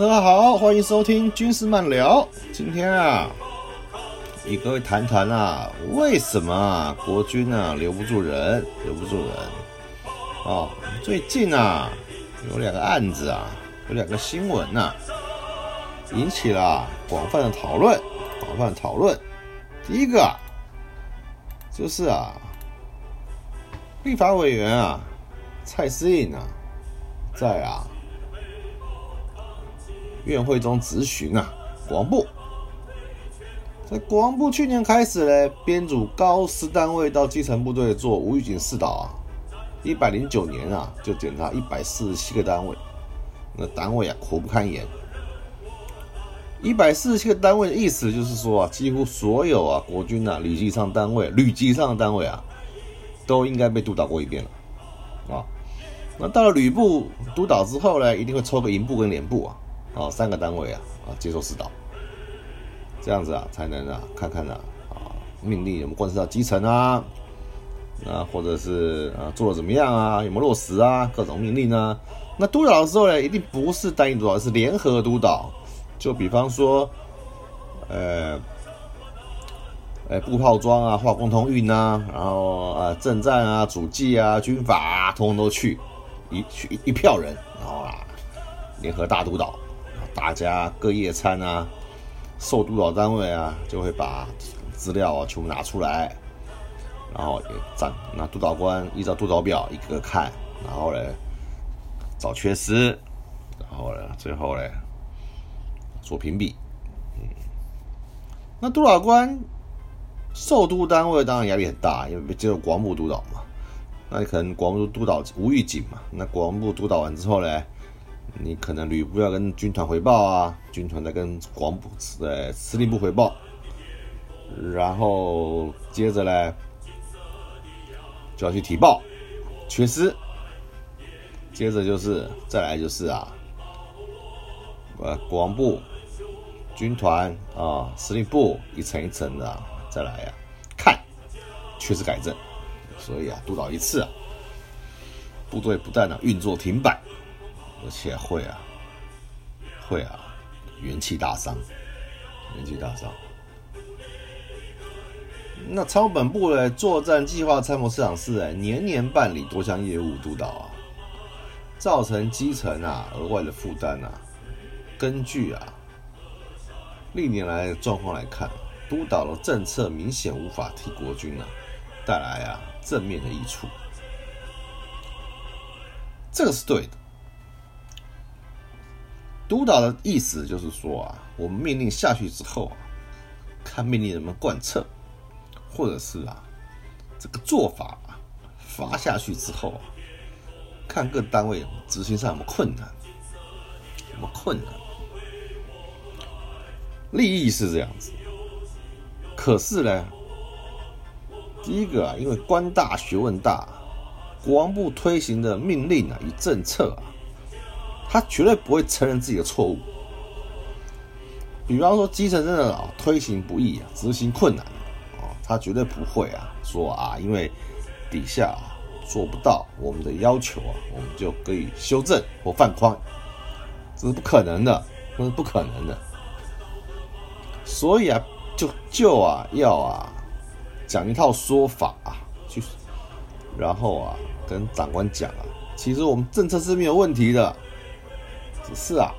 大家好，欢迎收听军事漫聊。今天啊，与各位谈谈啊，为什么啊国军啊留不住人，留不住人？哦，最近啊有两个案子啊，有两个新闻呐，引起了广泛的讨论，广泛讨论。第一个，就是啊，立法委员啊，蔡思颖啊，在啊。院会中质询啊，国防部在国防部去年开始呢，编组高师单位到基层部队做无预警试导啊。一百零九年啊，就检查一百四十七个单位，那单位啊苦不堪言。一百四十七个单位的意思就是说啊，几乎所有啊国军啊旅级以上单位、旅级以上的单位啊，都应该被督导过一遍了啊。那到了旅部督导之后呢，一定会抽个营部跟连部啊。哦，三个单位啊啊接受指导，这样子啊才能啊看看啊啊命令有没有贯彻到基层啊，啊或者是啊做的怎么样啊有没有落实啊各种命令呢？那督导的时候呢，一定不是单一督导，是联合督导。就比方说，呃，呃步炮装啊、化工通运啊，然后啊政战啊、主计啊、军法啊，通通都去一去一一票人，然后啊联合大督导。大家各夜餐啊，受督导单位啊，就会把资料啊全部拿出来，然后也站那督导官依照督导表一个个看，然后呢找缺失，然后呢最后呢做评比。嗯，那督导官受督单位当然压力很大，因为接受国防部督导嘛，那可能国防部督导无预警嘛，那国防部督导完之后呢？你可能旅部要跟军团回报啊，军团在跟广部呃司令部回报，然后接着呢就要去提报缺失，接着就是再来就是啊，呃国防部、军团啊、司令部一层一层的再来呀看缺失改正，所以啊督导一次啊，部队不但呢运作停摆。而且会啊，会啊，元气大伤，元气大伤。那超本部的作战计划参谋市长室哎，年年办理多项业务督导啊，造成基层啊额外的负担啊。根据啊历年来的状况来看，督导的政策明显无法替国军啊带来啊正面的益处，这个是对的。督导的意思就是说啊，我们命令下去之后啊，看命令能不能贯彻，或者是啊，这个做法啊发下去之后啊，看各单位执行上有没有困难，有没有困难。利益是这样子，可是呢，第一个啊，因为官大学问大，国防部推行的命令啊与政策啊。他绝对不会承认自己的错误。比方说，基层真的啊推行不易啊，执行困难啊，他绝对不会啊说啊，因为底下做不到我们的要求啊，我们就可以修正或放宽，这是不可能的，这是不可能的。所以啊，就就啊要啊讲一套说法啊，去，然后啊跟长官讲啊，其实我们政策是没有问题的。只是啊，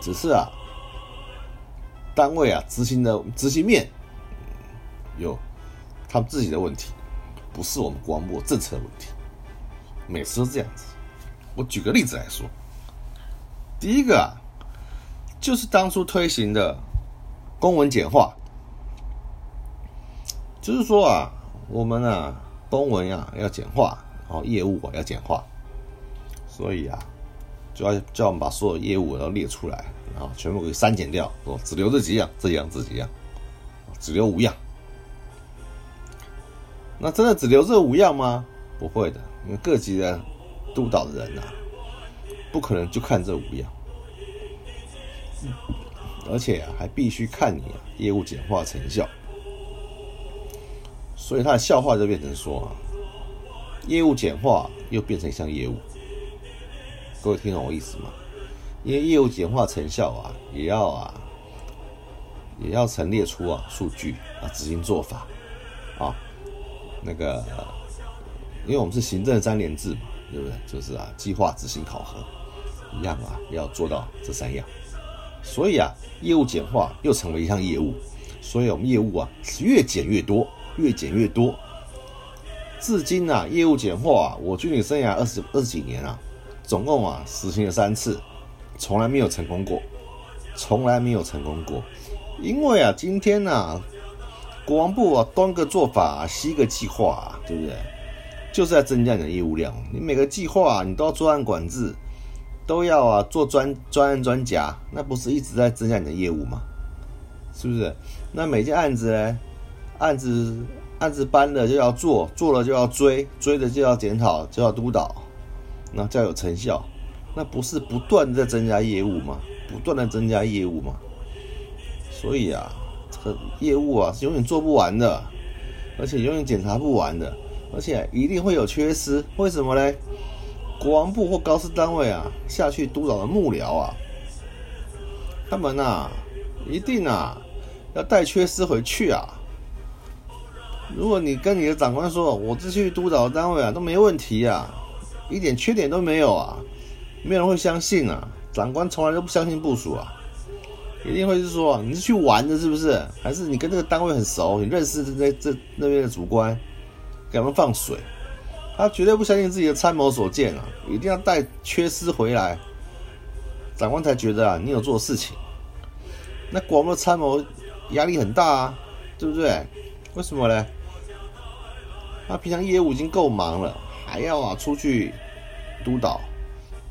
只是啊，单位啊执行的执行面有他们自己的问题，不是我们国防部政策的问题。每次都这样子。我举个例子来说，第一个啊，就是当初推行的公文简化，就是说啊，我们啊公文呀要简化，然后业务啊要简化，所以啊。就要叫我们把所有业务都列出来，然后全部给删减掉，说只留这几样，这几样这几样，只留五样。那真的只留这五样吗？不会的，因为各级的督导的人呐，不可能就看这五样，而且还必须看你业务简化成效。所以他的笑话就变成说，业务简化又变成一项业务。各位听懂我意思吗？因为业务简化成效啊，也要啊，也要陈列出啊数据啊，执行做法啊，那个，因为我们是行政三连制嘛，对不对？就是啊，计划、执行、考核一样啊，要做到这三样。所以啊，业务简化又成为一项业务，所以我们业务啊是越减越多，越减越多。至今啊，业务简化啊，我军旅生涯二十二十几年啊，总共啊实行了三次，从来没有成功过，从来没有成功过。因为啊，今天呢，国防部啊东个做法，西个计划，对不对？就是在增加你的业务量。你每个计划你都要专案管制。都要啊，做专专案专家，那不是一直在增加你的业务吗？是不是？那每件案子呢，案子案子搬了就要做，做了就要追，追了就要检讨，就要督导，那叫有成效，那不是不断的在增加业务吗？不断的增加业务吗？所以啊，这个业务啊是永远做不完的，而且永远检查不完的，而且一定会有缺失。为什么嘞？国防部或高司单位啊，下去督导的幕僚啊，他们呐，一定啊，要带缺失回去啊。如果你跟你的长官说，我这去督导的单位啊，都没问题啊，一点缺点都没有啊，没有人会相信啊。长官从来都不相信部署啊，一定会是说你是去玩的，是不是？还是你跟这个单位很熟，你认识这这那边的主官，给他们放水。他绝对不相信自己的参谋所见啊，一定要带缺失回来，长官才觉得啊，你有做事情。那广播参谋压力很大啊，对不对？为什么呢？他平常业务已经够忙了，还要啊出去督导，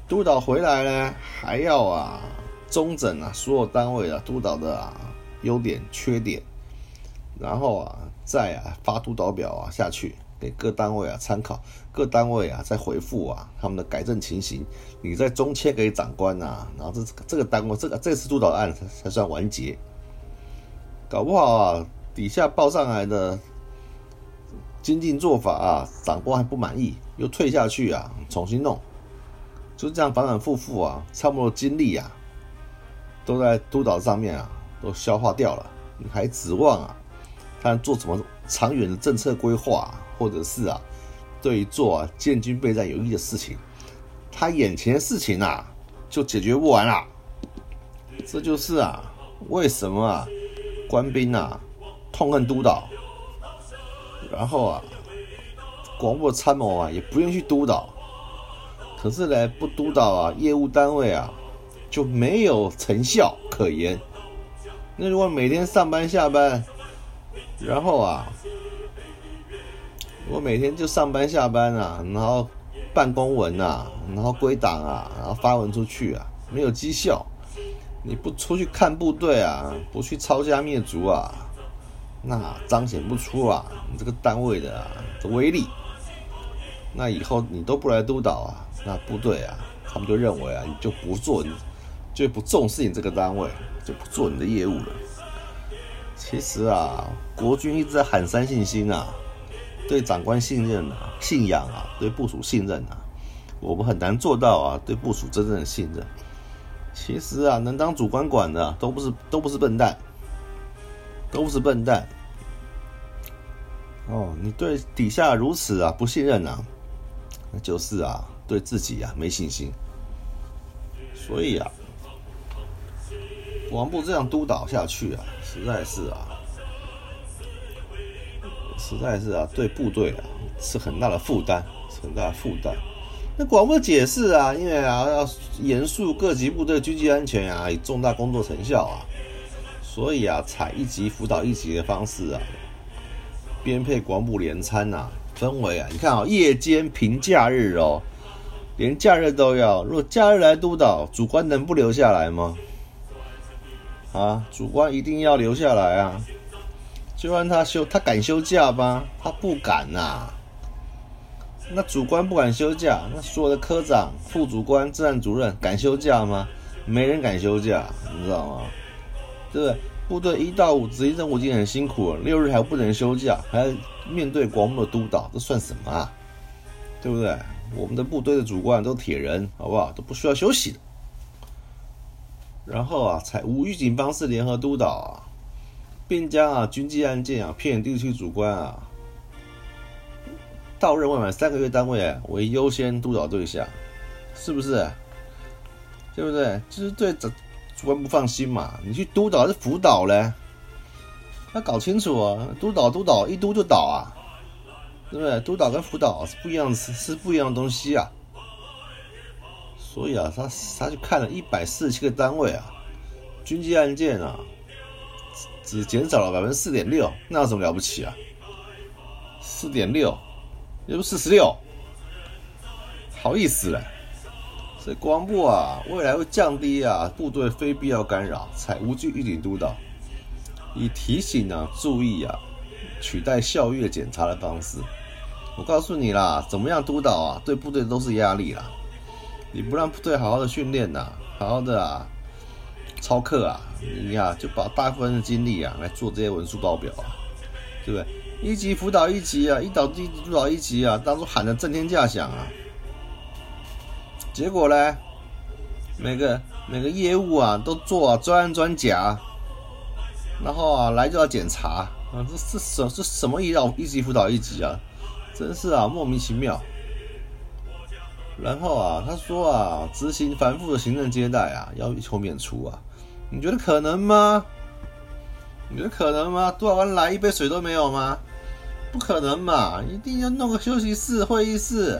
督导回来呢，还要啊中整啊所有单位啊督导的啊优点缺点，然后啊再啊发督导表啊下去。给各单位啊参考，各单位啊再回复啊他们的改正情形，你在中切给长官啊，然后这这个单位这个这次督导案才才算完结。搞不好啊底下报上来的精进做法啊，长官还不满意，又退下去啊，重新弄，就这样反反复复啊，差不多精力啊都在督导上面啊都消化掉了，你还指望啊他做什么长远的政策规划？或者是啊，对于做建军备战有益的事情，他眼前的事情啊就解决不完了。这就是啊，为什么啊官兵啊痛恨督导，然后啊广播参谋啊也不愿意去督导，可是呢不督导啊业务单位啊就没有成效可言。那如果每天上班下班，然后啊。我每天就上班下班啊，然后办公文啊，然后归档啊，然后发文出去啊，没有绩效。你不出去看部队啊，不去抄家灭族啊，那彰显不出啊你这个单位的的威力。那以后你都不来督导啊，那部队啊，他们就认为啊，你就不做你，就不重视你这个单位，就不做你的业务了。其实啊，国军一直在喊三信心啊。对长官信任啊，信仰啊，对部署信任啊，我们很难做到啊，对部署真正的信任。其实啊，能当主管管的都不是都不是笨蛋，都不是笨蛋。哦，你对底下如此啊不信任啊，那就是啊对自己啊没信心。所以啊，王部这样督导下去啊，实在是啊。实在是啊，对部队啊是很大的负担，是很大的负担。那广播解释啊，因为啊要严肃各级部队军纪安全啊，以重大工作成效啊，所以啊采一级辅导一级的方式啊，编配广部连参呐，分为啊，你看啊，夜间、平假日哦，连假日都要。如果假日来督导，主官能不留下来吗？啊，主官一定要留下来啊。就让他休，他敢休假吗？他不敢呐。那主官不敢休假，那所有的科长、副主官、治安主任敢休假吗？没人敢休假，你知道吗？对不对？部队一到五执行任务已经很辛苦了，六日还不能休假，还要面对广播的督导，这算什么啊？对不对？我们的部队的主官都铁人，好不好？都不需要休息的。然后啊，采无预警方式联合督导啊，并将啊军机案件啊偏远地区主官啊到任未满三个月单位为优先督导对象，是不是？对不对？就是对主主官不放心嘛，你去督导还是辅导嘞？要搞清楚啊！督导督导一督就倒啊，对不对？督导跟辅导是不一样，是是不一样的东西啊。所以啊，他他就看了一百四十七个单位啊，军机案件啊，只减少了百分之四点六，那有什么了不起啊？四点六，也不四十六，好意思嘞。所以国防部啊，未来会降低啊部队非必要干扰，采无惧预警督导，以提醒啊注意啊，取代校阅检查的方式。我告诉你啦，怎么样督导啊，对部队都是压力啦。你不让部队好好的训练呐，好好的啊，操课啊，你呀就把大部分的精力啊来做这些文书报表啊，对不对？一级辅导一级啊，一导一督导一级啊，当初喊的震天价响啊，结果呢，每个每个业务啊都做啊专案专甲，然后啊来就要检查啊，这是什是什么一导一级辅导一级啊，真是啊莫名其妙。然后啊，他说啊，执行繁复的行政接待啊，要求免除啊，你觉得可能吗？你觉得可能吗？督导官来一杯水都没有吗？不可能嘛，一定要弄个休息室、会议室，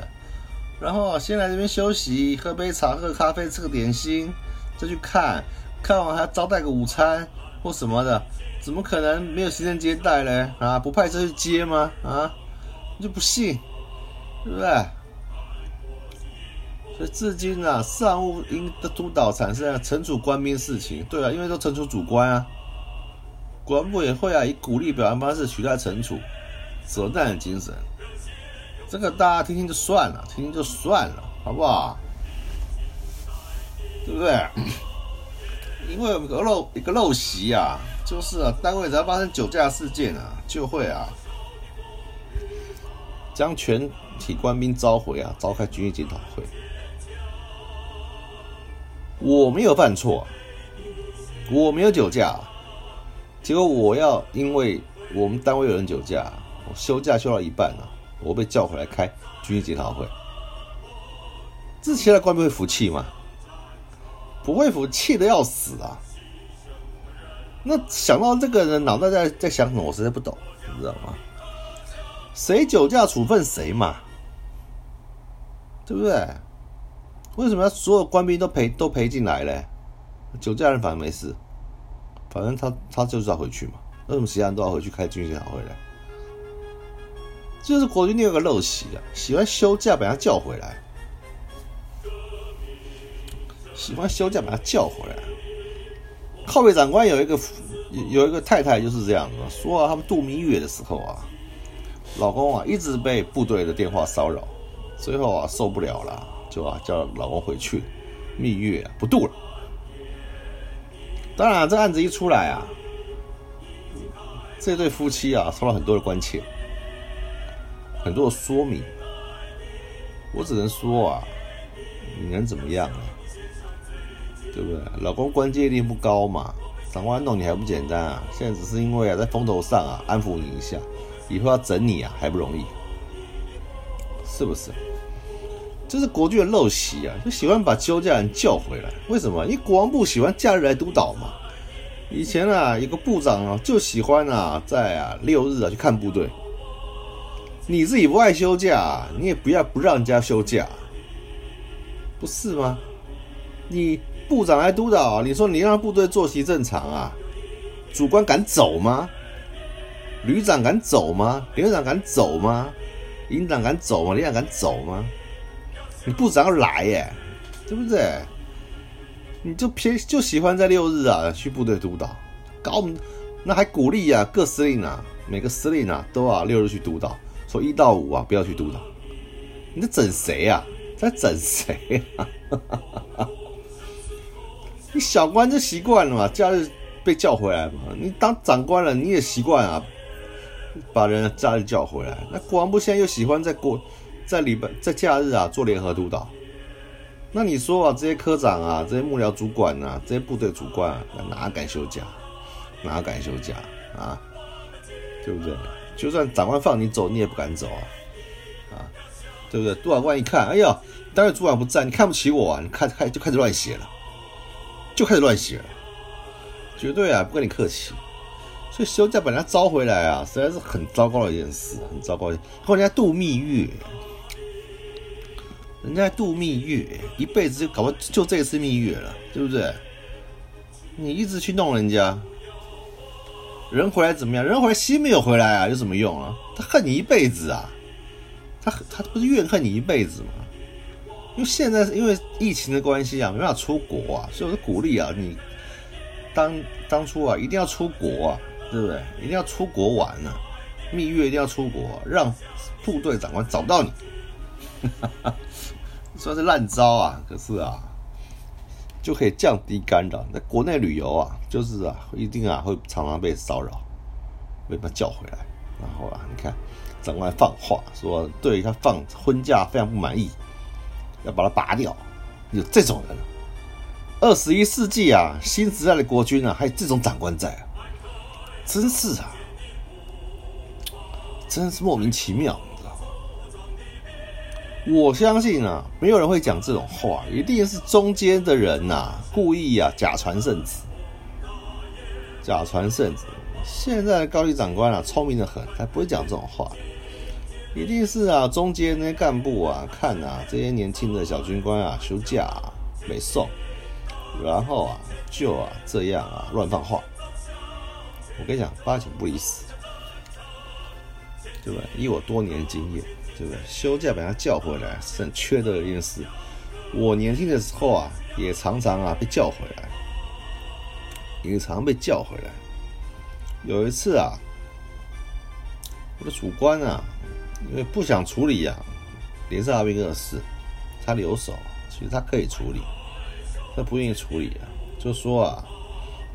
然后先来这边休息，喝杯茶、喝咖啡、吃个点心，再去看，看完还要招待个午餐或什么的，怎么可能没有行政接待嘞？啊，不派车去接吗？啊，就不信，对不对？所以至今啊，上务应的督导产生了惩处官兵事情，对啊，因为都惩处主官啊，国防部也会啊，以鼓励表扬方式取代惩处，责难的精神，这个大家听听就算了，听听就算了，好不好？对不对？因为有个陋一个陋习啊，就是啊，单位只要发生酒驾事件啊，就会啊，将全体官兵召回啊，召开军艺检讨会。我没有犯错，我没有酒驾，结果我要因为我们单位有人酒驾，我休假休到一半了，我被叫回来开军医检讨会，这其他官兵会服气吗？不会服气的要死啊！那想到这个人脑袋在在想什么，我实在不懂，你知道吗？谁酒驾处分谁嘛，对不对？为什么要所有官兵都赔都赔进来嘞？酒驾人反正没事，反正他他就是要回去嘛。为什么其他人都要回去开军训讨会嘞？就是国军另有个陋习啊，喜欢休假把他叫回来，喜欢休假把他叫回来。靠背长官有一个有一个太太就是这样子，说啊，他们度蜜月的时候啊，老公啊一直被部队的电话骚扰，最后啊受不了了。就啊，叫老公回去蜜月，不度了。当然，这案子一出来啊，这对夫妻啊，受到很多的关切，很多的说明。我只能说啊，你能怎么样呢？对不对？老公关节力不高嘛，长官弄你还不简单啊？现在只是因为啊，在风头上啊，安抚你一下，以后要整你啊，还不容易，是不是？这是国军的陋习啊，就喜欢把休假人叫回来。为什么？因为国防部喜欢假日来督导嘛。以前啊，有个部长啊，就喜欢啊，在啊六日啊去看部队。你自己不爱休假，你也不要不让人家休假，不是吗？你部长来督导，你说你让部队作息正常啊？主官敢走吗？旅长敢走吗？连长敢走吗？营长敢走吗？连长敢走吗？你部长要来耶，对不对？你就偏就喜欢在六日啊去部队督导，搞我们那还鼓励啊各司令啊每个司令啊都啊六日去督导，说一到五啊不要去督导，你在整谁呀？在整谁啊？你小官就习惯了嘛，假日被叫回来嘛。你当长官了你也习惯啊，把人家假日叫回来。那国防部现在又喜欢在过。在礼拜在假日啊做联合督导，那你说啊，这些科长啊，这些幕僚主管啊，这些部队主管啊，哪敢休假？哪敢休假啊？对不对？就算长官放你走，你也不敢走啊！啊，对不对？督导官一看，哎呀，单位主管不在，你看不起我啊？你看开就开始乱写了，就开始乱写了，绝对啊，不跟你客气。所以休假把人家招回来啊，实在是很糟糕的一件事，很糟糕。后人家度蜜月，人家度蜜月，一辈子就搞不就这一次蜜月了，对不对？你一直去弄人家。人回来怎么样？人回来心没有回来啊，有什么用啊？他恨你一辈子啊！他他不是怨恨你一辈子吗？因为现在是因为疫情的关系啊，没办法出国啊，所以我就鼓励啊，你当当初啊，一定要出国啊，对不对？一定要出国玩啊，蜜月一定要出国，让部队长官找不到你。算是烂招啊，可是啊。就可以降低干扰。在国内旅游啊，就是啊，一定啊会常常被骚扰，被他叫回来。然后啊，你看长官放话说，对他放婚假非常不满意，要把他拔掉。有这种人，二十一世纪啊，新时代的国军啊，还有这种长官在啊，真是啊，真是莫名其妙。我相信啊，没有人会讲这种话，一定是中间的人呐，故意啊假传圣旨，假传圣旨。现在的高级长官啊，聪明的很，他不会讲这种话，一定是啊中间那些干部啊，看啊这些年轻的小军官啊休假没送，然后啊就啊这样啊乱放话。我跟你讲，八九不离十，对吧？以我多年经验。对不对？休假把他叫回来是很缺德的一件事。我年轻的时候啊，也常常啊被叫回来，也常被叫回来。有一次啊，我的主官啊，因为不想处理啊连上阿兵哥的事，他留守，其实他可以处理，他不愿意处理啊，就说啊，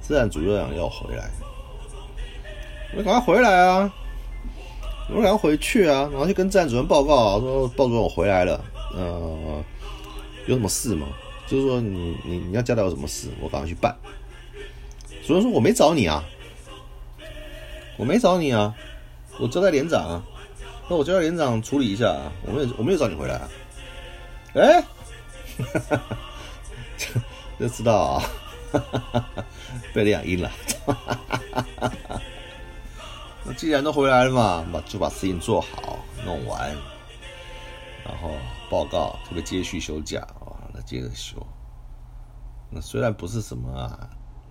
自然主任要回来，我赶快回来啊。我赶快回去啊，然后去跟站主任报告啊，说报主任我回来了，呃，有什么事吗？就是说你你你要交代我什么事，我赶快去办。主任说我没找你啊，我没找你啊，我交代连长啊，那我交代连长处理一下啊，我没有我没有找你回来啊，哎，就知道啊，被两阴了。那既然都回来了嘛，把就把事情做好弄完，然后报告特别接续休假啊，那接着休。那虽然不是什么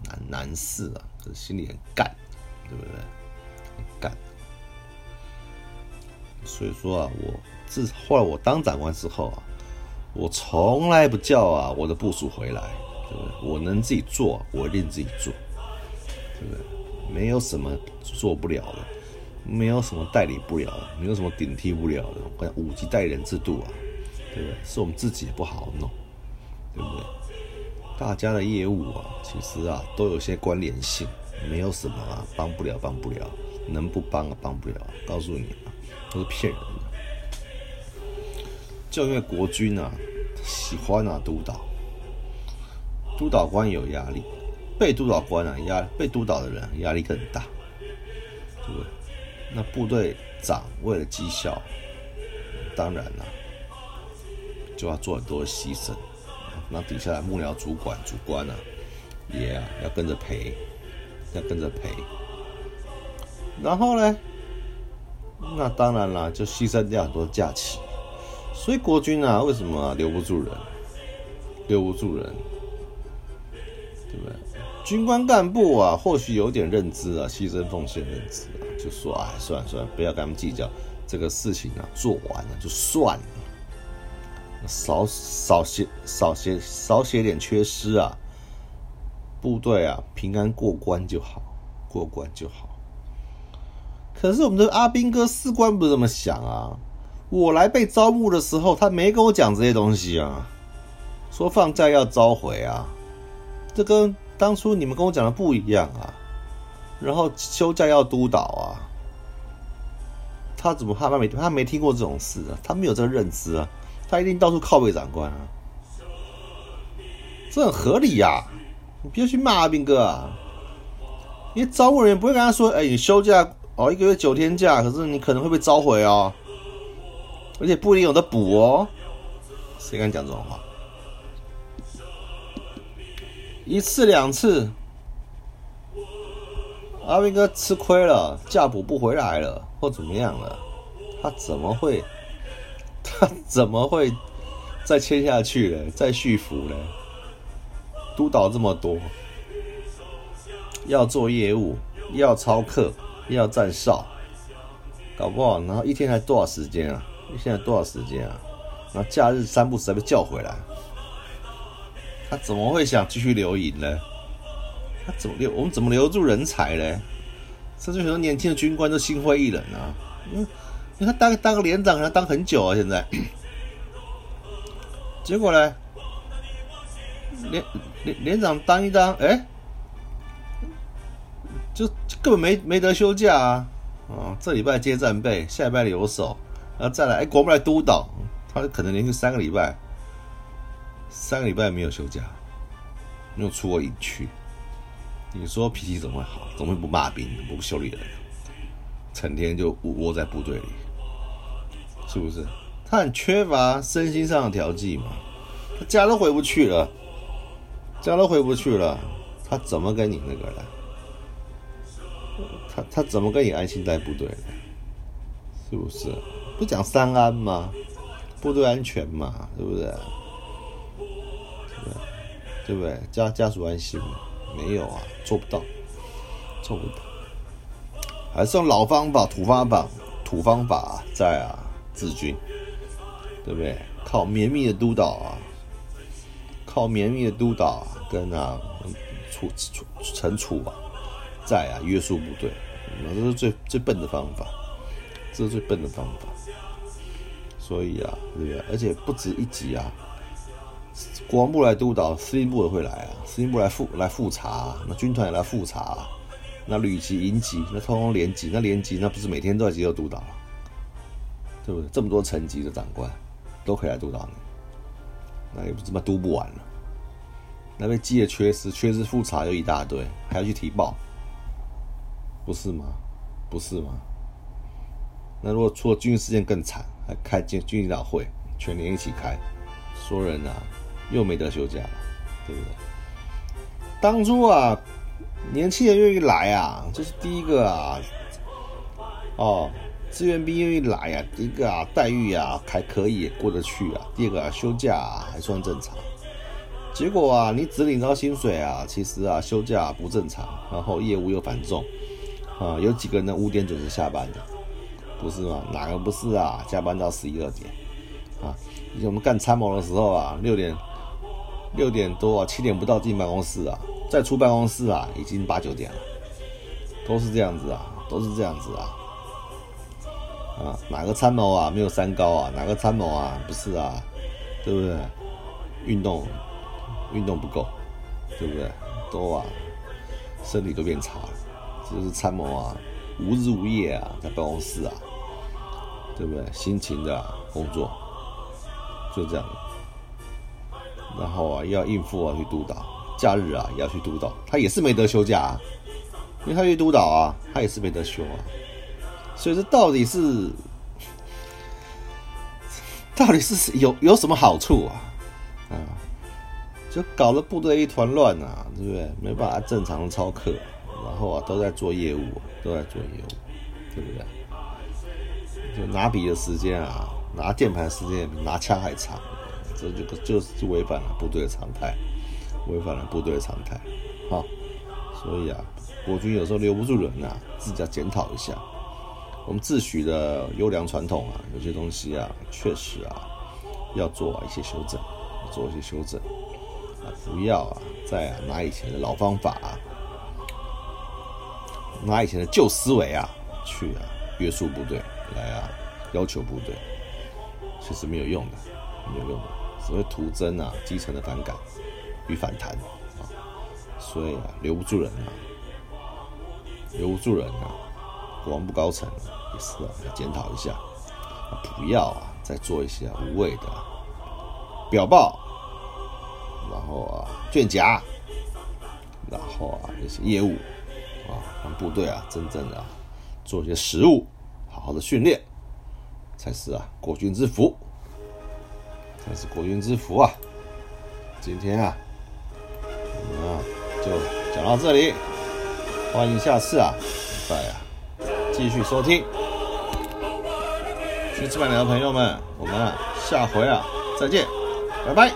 难难事啊，这心里很干，对不对？很干。所以说啊，我自后来我当长官之后啊，我从来不叫啊我的部属回来，对不对？我能自己做，我一定自己做，对不对？没有什么做不了的，没有什么代理不了的，没有什么顶替不了的。我五级代理人制度啊，对不对？是我们自己不好好弄，对不对？大家的业务啊，其实啊都有些关联性，没有什么啊帮不了，帮不了，能不帮啊帮不了。告诉你啊，都是骗人的。就因为国军啊喜欢啊督导，督导官有压力。被督导官啊压被督导的人压力更大，对不对？那部队长为了绩效，当然了，就要做很多牺牲。那底下的幕僚主管、主官呢，也啊要跟着赔，要跟着赔。然后呢，那当然了，就牺牲掉很多假期。所以国军啊，为什么留不住人？留不住人，对不对？军官干部啊，或许有点认知啊，牺牲奉献认知啊，就说哎，算了算了，不要跟他们计较这个事情啊，做完了就算了，少少写少写少写点缺失啊，部队啊平安过关就好，过关就好。可是我们的阿兵哥士官不是这么想啊，我来被招募的时候，他没跟我讲这些东西啊，说放假要召回啊，这跟。当初你们跟我讲的不一样啊，然后休假要督导啊，他怎么他没他没听过这种事啊？他没有这个认知啊，他一定到处靠背长官啊，这很合理呀。你不要去骂啊兵哥啊，因为招募人员不会跟他说：“哎，你休假哦，一个月九天假，可是你可能会被召回哦，而且不一定有的补哦。”谁敢讲这种话？一次两次，阿兵哥吃亏了，价补不回来了，或怎么样了？他怎么会？他怎么会再签下去了？再续服呢？督导这么多，要做业务，要操课，要站哨，搞不好，然后一天才多少时间啊？现在多少时间啊？然后假日三不时被叫回来，他怎么会想继续留营呢？他怎么留？我们怎么留住人才呢？甚至很多年轻的军官都心灰意冷啊！因为，因为他当当个连长，他当很久啊，现在，结果呢？连连连长当一当，哎，就根本没没得休假啊！啊，这礼拜接战备，下礼拜留守，然后再来，哎，国不来督导，他可能连续三个礼拜，三个礼拜没有休假，没有出过营区。你说脾气怎么会好？怎么会不骂兵、不修理人？成天就窝在部队里，是不是？他很缺乏身心上的调剂嘛，他家都回不去了。家都回不去了，他怎么跟你那个了？他他怎么跟你安心在部队？是不是？不讲三安吗？部队安全嘛，对不对？对不对？家家属安心？没有啊，做不到，做不到，还是用老方法、土方法、土方法在啊治军，对不对？靠绵密的督导啊。靠绵密的督导跟啊处处惩处啊，在啊约束部队，那这是最最笨的方法，这是最笨的方法。所以啊，对不对？而且不止一级啊，国防部来督导，司令部也会来啊，司令部来复来复查，那军团也来复查，那旅级、营级，那通通连级，那连级那不是每天都在接受督导，对不对？这么多层级的长官都可以来督导你。那也不怎么督不完了，那边积的缺失，缺失复查又一大堆，还要去提报，不是吗？不是吗？那如果出了军事事件更惨，还开军军领导会，全年一起开，说人啊，又没得休假了，对不对？当初啊，年轻人愿意来啊，这是第一个啊，哦。志愿兵愿意来呀，第一个啊待遇啊还可以过得去啊，第二个啊休假还算正常。结果啊你只领到薪水啊，其实啊休假不正常，然后业务又繁重啊，有几个人五点准时下班的，不是吗？哪个不是啊？加班到十一二点啊？以前我们干参谋的时候啊，六点六点多啊，七点不到进办公室啊，再出办公室啊，已经八九点了，都是这样子啊，都是这样子啊。啊，哪个参谋啊没有三高啊？哪个参谋啊不是啊？对不对？运动运动不够，对不对？都啊，身体都变差了。就是参谋啊，无日无夜啊，在办公室啊，对不对？辛勤的工作，就这样。然后啊，要应付啊，去督导，假日啊也要去督导，他也是没得休假啊，因为他去督导啊，他也是没得休啊。所以这到底是，到底是有有什么好处啊？啊，就搞得部队一团乱啊，对不对？没办法正常操课，然后啊都在做业务，都在做业务，对不对？就拿笔的时间啊，拿键盘时间比拿枪还长，这就就是违反了部队的常态，违反了部队的常态。好，所以啊，国军有时候留不住人啊，自己要检讨一下。我们自诩的优良传统啊，有些东西啊，确实啊，要做一些修正，做一些修正啊，不要啊，再拿以前的老方法啊，拿以前的旧思维啊，去啊约束部队，来啊要求部队，其实没有用的，没有用的，只会徒增啊基层的反感与反弹啊，所以啊留不住人啊，留不住人啊。国防部高层也是啊，要检讨一下，不要啊，再做一些无谓的表报，然后啊卷夹，然后啊一些业务啊，让部队啊真正的做一些实务，好好的训练，才是啊国军之福，才是国运之福啊！今天啊，我们啊就讲到这里，欢迎下次啊再啊继续收听。去吃饭的朋友们，我们啊下回啊再见，拜拜。